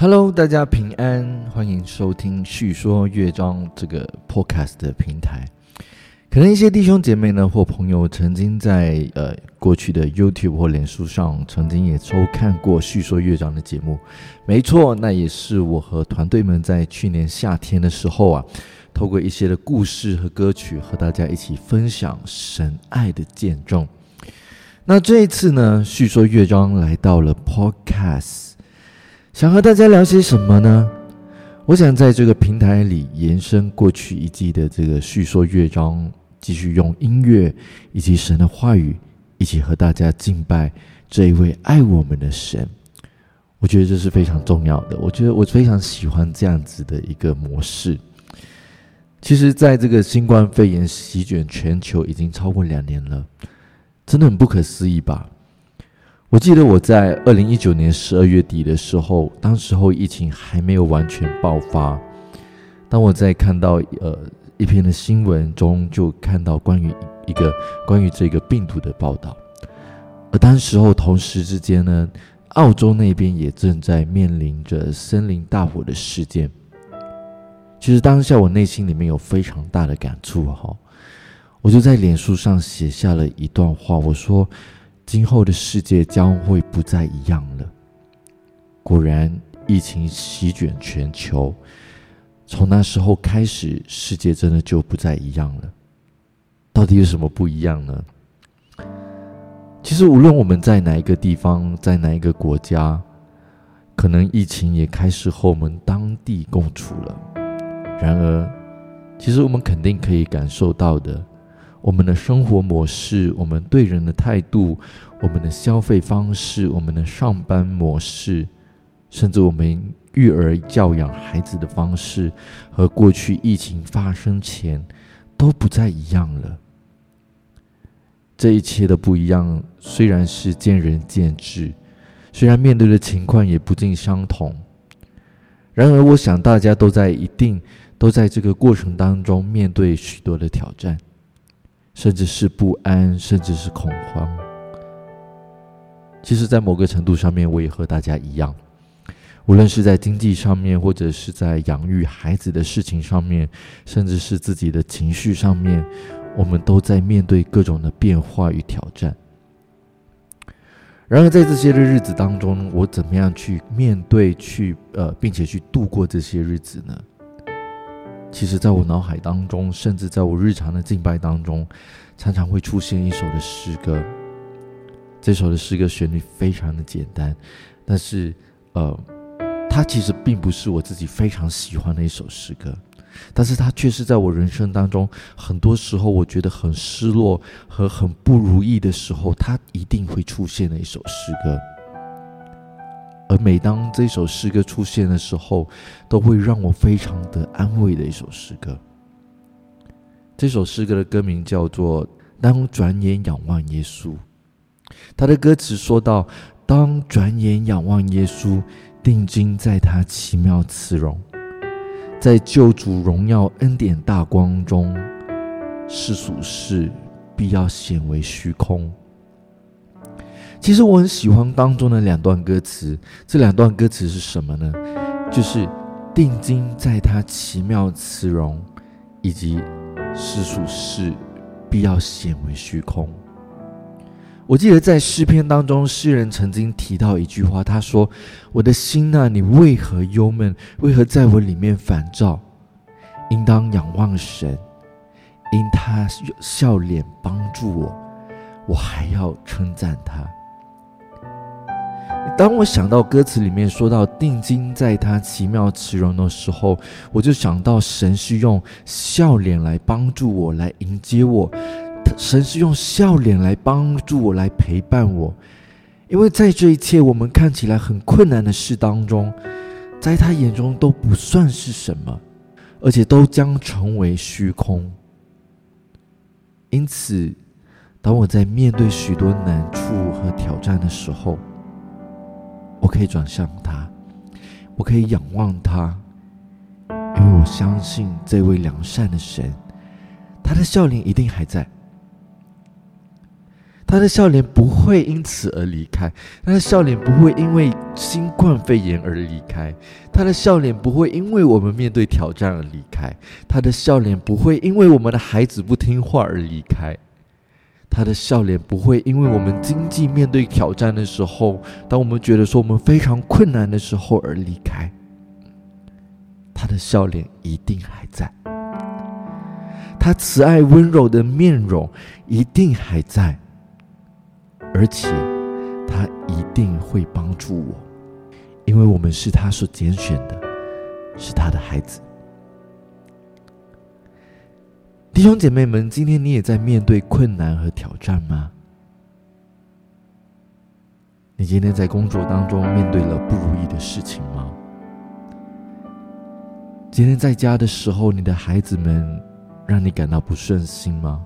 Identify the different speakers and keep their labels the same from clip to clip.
Speaker 1: Hello，大家平安，欢迎收听叙说乐章这个 Podcast 的平台。可能一些弟兄姐妹呢，或朋友曾经在呃过去的 YouTube 或脸书上，曾经也收看过叙说乐章的节目。没错，那也是我和团队们在去年夏天的时候啊，透过一些的故事和歌曲，和大家一起分享神爱的见证。那这一次呢，叙说乐章来到了 Podcast。想和大家聊些什么呢？我想在这个平台里延伸过去一季的这个叙说乐章，继续用音乐以及神的话语，一起和大家敬拜这一位爱我们的神。我觉得这是非常重要的。我觉得我非常喜欢这样子的一个模式。其实，在这个新冠肺炎席卷全球已经超过两年了，真的很不可思议吧？我记得我在二零一九年十二月底的时候，当时候疫情还没有完全爆发。当我在看到呃一篇的新闻中，就看到关于一个关于这个病毒的报道。而当时候同时之间呢，澳洲那边也正在面临着森林大火的事件。其实当下我内心里面有非常大的感触哈，我就在脸书上写下了一段话，我说。今后的世界将会不再一样了。果然，疫情席卷全球，从那时候开始，世界真的就不再一样了。到底有什么不一样呢？其实，无论我们在哪一个地方，在哪一个国家，可能疫情也开始和我们当地共处了。然而，其实我们肯定可以感受到的。我们的生活模式，我们对人的态度，我们的消费方式，我们的上班模式，甚至我们育儿教养孩子的方式，和过去疫情发生前都不再一样了。这一切的不一样，虽然是见仁见智，虽然面对的情况也不尽相同，然而，我想大家都在一定都在这个过程当中面对许多的挑战。甚至是不安，甚至是恐慌。其实，在某个程度上面，我也和大家一样，无论是在经济上面，或者是在养育孩子的事情上面，甚至是自己的情绪上面，我们都在面对各种的变化与挑战。然而，在这些的日子当中，我怎么样去面对，去呃，并且去度过这些日子呢？其实，在我脑海当中，甚至在我日常的敬拜当中，常常会出现一首的诗歌。这首的诗歌旋律非常的简单，但是，呃，它其实并不是我自己非常喜欢的一首诗歌，但是它却是在我人生当中很多时候我觉得很失落和很不如意的时候，它一定会出现的一首诗歌。而每当这首诗歌出现的时候，都会让我非常的安慰的一首诗歌。这首诗歌的歌名叫做《当转眼仰望耶稣》，他的歌词说到：“当转眼仰望耶稣，定睛在他奇妙慈容，在救主荣耀恩典大光中，世俗事必要显为虚空。”其实我很喜欢当中的两段歌词，这两段歌词是什么呢？就是定睛在他奇妙慈容，以及世俗事必要显为虚空。我记得在诗篇当中，诗人曾经提到一句话，他说：“我的心啊，你为何忧闷？为何在我里面烦躁？应当仰望神，因他笑脸帮助我，我还要称赞他。”当我想到歌词里面说到定睛在他奇妙慈容的时候，我就想到神是用笑脸来帮助我，来迎接我。神是用笑脸来帮助我，来陪伴我。因为在这一切我们看起来很困难的事当中，在他眼中都不算是什么，而且都将成为虚空。因此，当我在面对许多难处和挑战的时候，我可以转向他，我可以仰望他，因为我相信这位良善的神，他的笑脸一定还在。他的笑脸不会因此而离开，他的笑脸不会因为新冠肺炎而离开，他的笑脸不会因为我们面对挑战而离开，他的笑脸不会因为我们的孩子不听话而离开，他的笑脸不会因为我们经济面对挑战的时候，当我们觉得说我们非常困难的时候而离开，他的笑脸一定还在，他慈爱温柔的面容一定还在。而且，他一定会帮助我，因为我们是他所拣选的，是他的孩子。弟兄姐妹们，今天你也在面对困难和挑战吗？你今天在工作当中面对了不如意的事情吗？今天在家的时候，你的孩子们让你感到不顺心吗？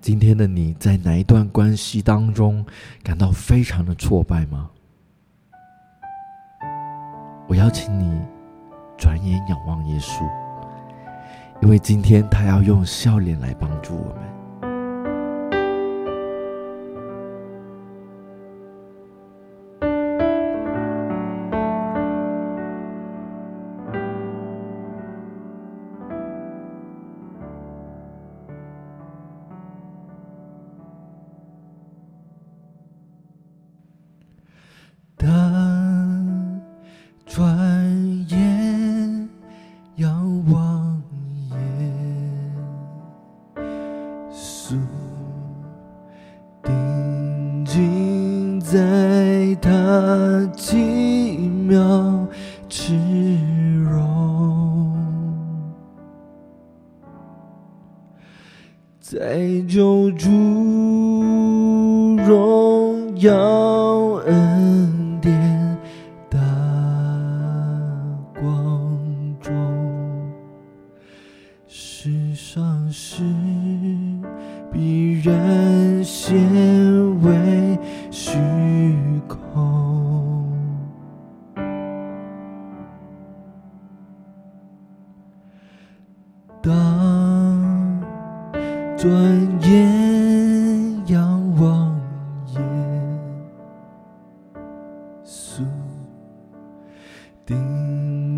Speaker 1: 今天的你在哪一段关系当中感到非常的挫败吗？我邀请你转眼仰望耶稣，因为今天他要用笑脸来帮助我们。妙之容，在救主荣耀转眼仰望耶稣，定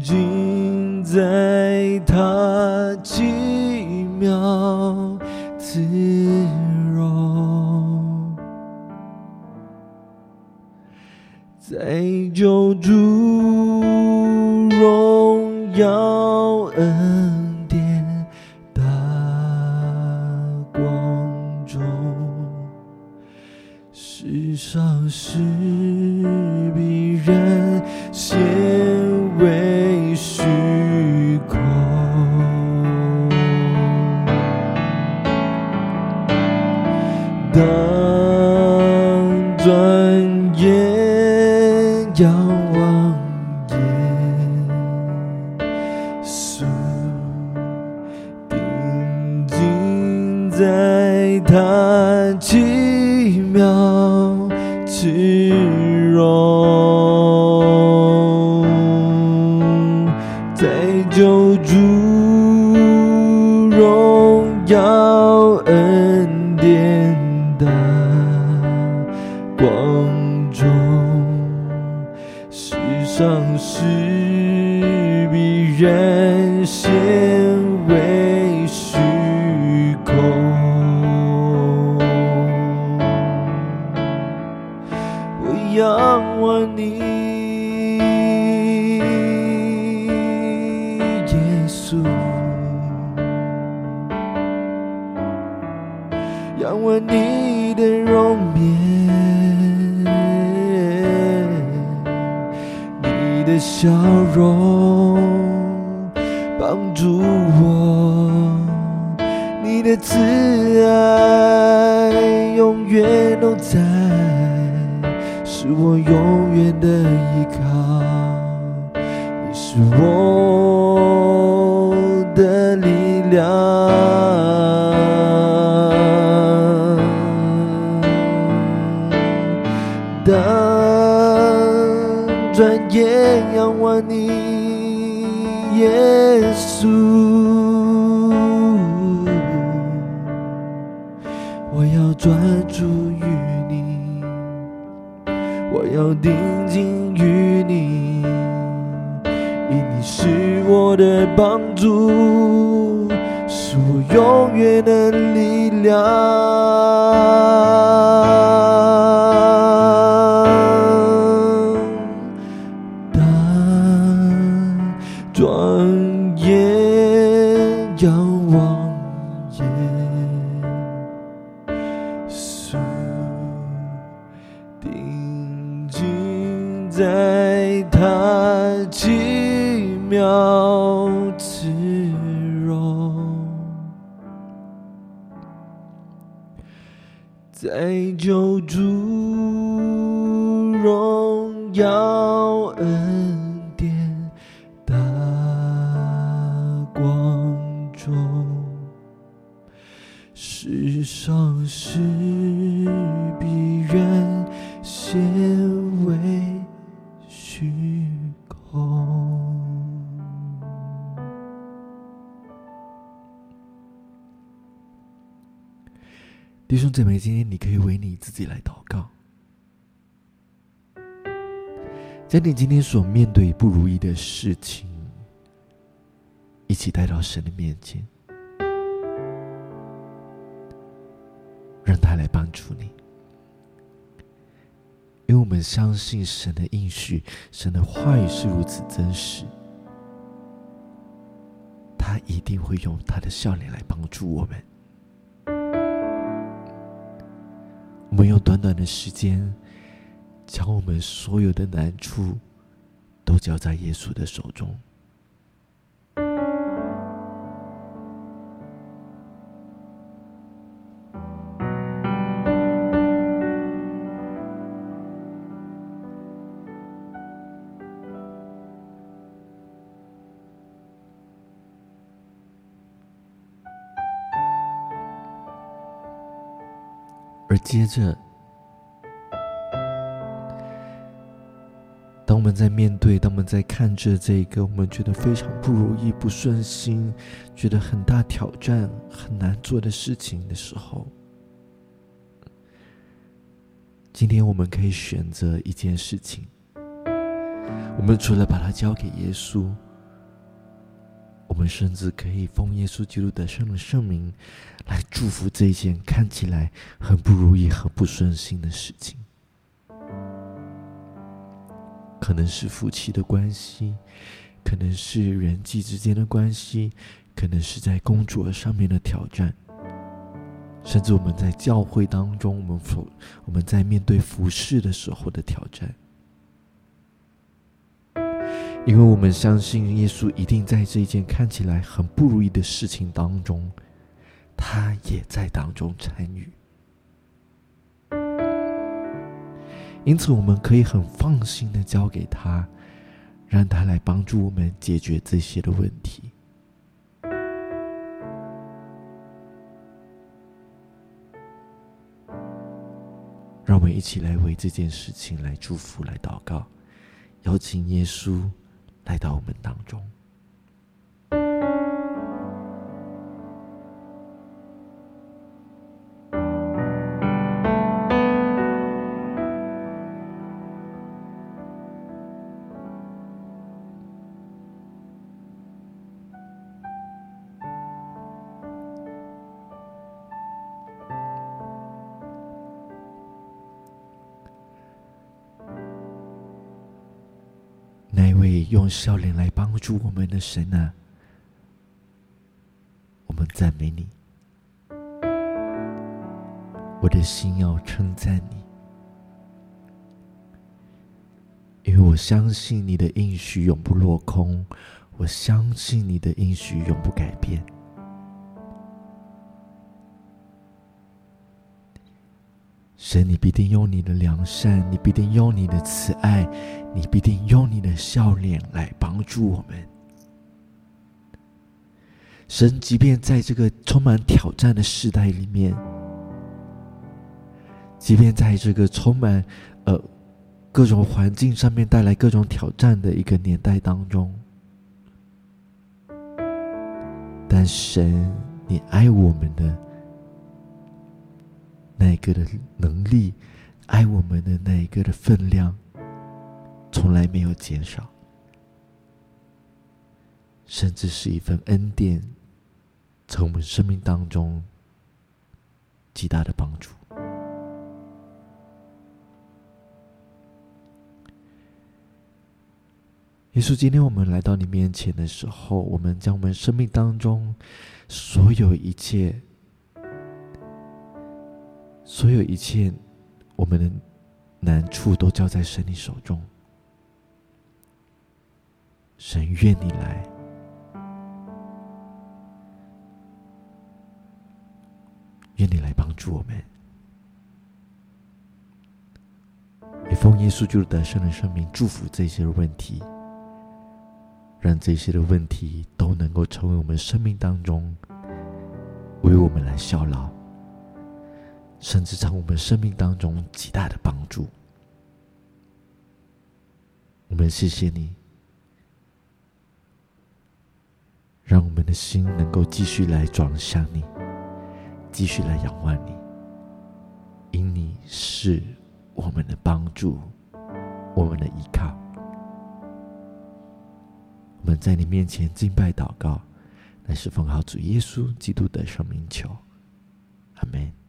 Speaker 1: 睛在他奇妙慈容，在救主荣耀恩。在他奇妙。你的慈爱永远都在。是我永远的依靠，你是我的力量。当转眼仰望你，耶稣，我要。专注于你，我要定睛于你，因你是我的帮助，是我永远的力量。在他奇妙之容，在救主荣耀恩典大光中，世上是必然现。弟兄姊妹，今天你可以为你自己来祷告，将你今天所面对不如意的事情，一起带到神的面前，让他来帮助你。因为我们相信神的应许，神的话语是如此真实，他一定会用他的笑脸来帮助我们。短短的时间，将我们所有的难处都交在耶稣的手中。而接着，我们在面对、当我们在看着这一个我们觉得非常不如意、不顺心、觉得很大挑战、很难做的事情的时候，今天我们可以选择一件事情，我们除了把它交给耶稣。我们甚至可以奉耶稣基督的圣圣名，来祝福这一件看起来很不如意、很不顺心的事情。可能是夫妻的关系，可能是人际之间的关系，可能是在工作上面的挑战，甚至我们在教会当中，我们否我们在面对服侍的时候的挑战。因为我们相信耶稣一定在这一件看起来很不如意的事情当中，他也在当中参与。因此，我们可以很放心的交给他，让他来帮助我们解决这些的问题。让我们一起来为这件事情来祝福、来祷告，邀请耶稣。来到我们当中。用笑脸来帮助我们的神啊，我们赞美你，我的心要称赞你，因为我相信你的应许永不落空，我相信你的应许永不改变。神，你必定用你的良善，你必定用你的慈爱，你必定用你的笑脸来帮助我们。神，即便在这个充满挑战的时代里面，即便在这个充满呃各种环境上面带来各种挑战的一个年代当中，但神，你爱我们的。那一个的能力，爱我们的那一个的分量，从来没有减少，甚至是一份恩典，从我们生命当中极大的帮助。耶稣，今天我们来到你面前的时候，我们将我们生命当中所有一切、所有一切，我们的难处都交在神你手中。神愿你来，愿你来帮助我们，也奉耶稣基督得胜的生命祝福这些问题。让这些的问题都能够成为我们生命当中为我们来效劳，甚至成我们生命当中极大的帮助。我们谢谢你，让我们的心能够继续来转向你，继续来仰望你，因你是我们的帮助，我们的依靠。我们在你面前敬拜祷告，乃是奉好主耶稣基督的圣名求，阿门。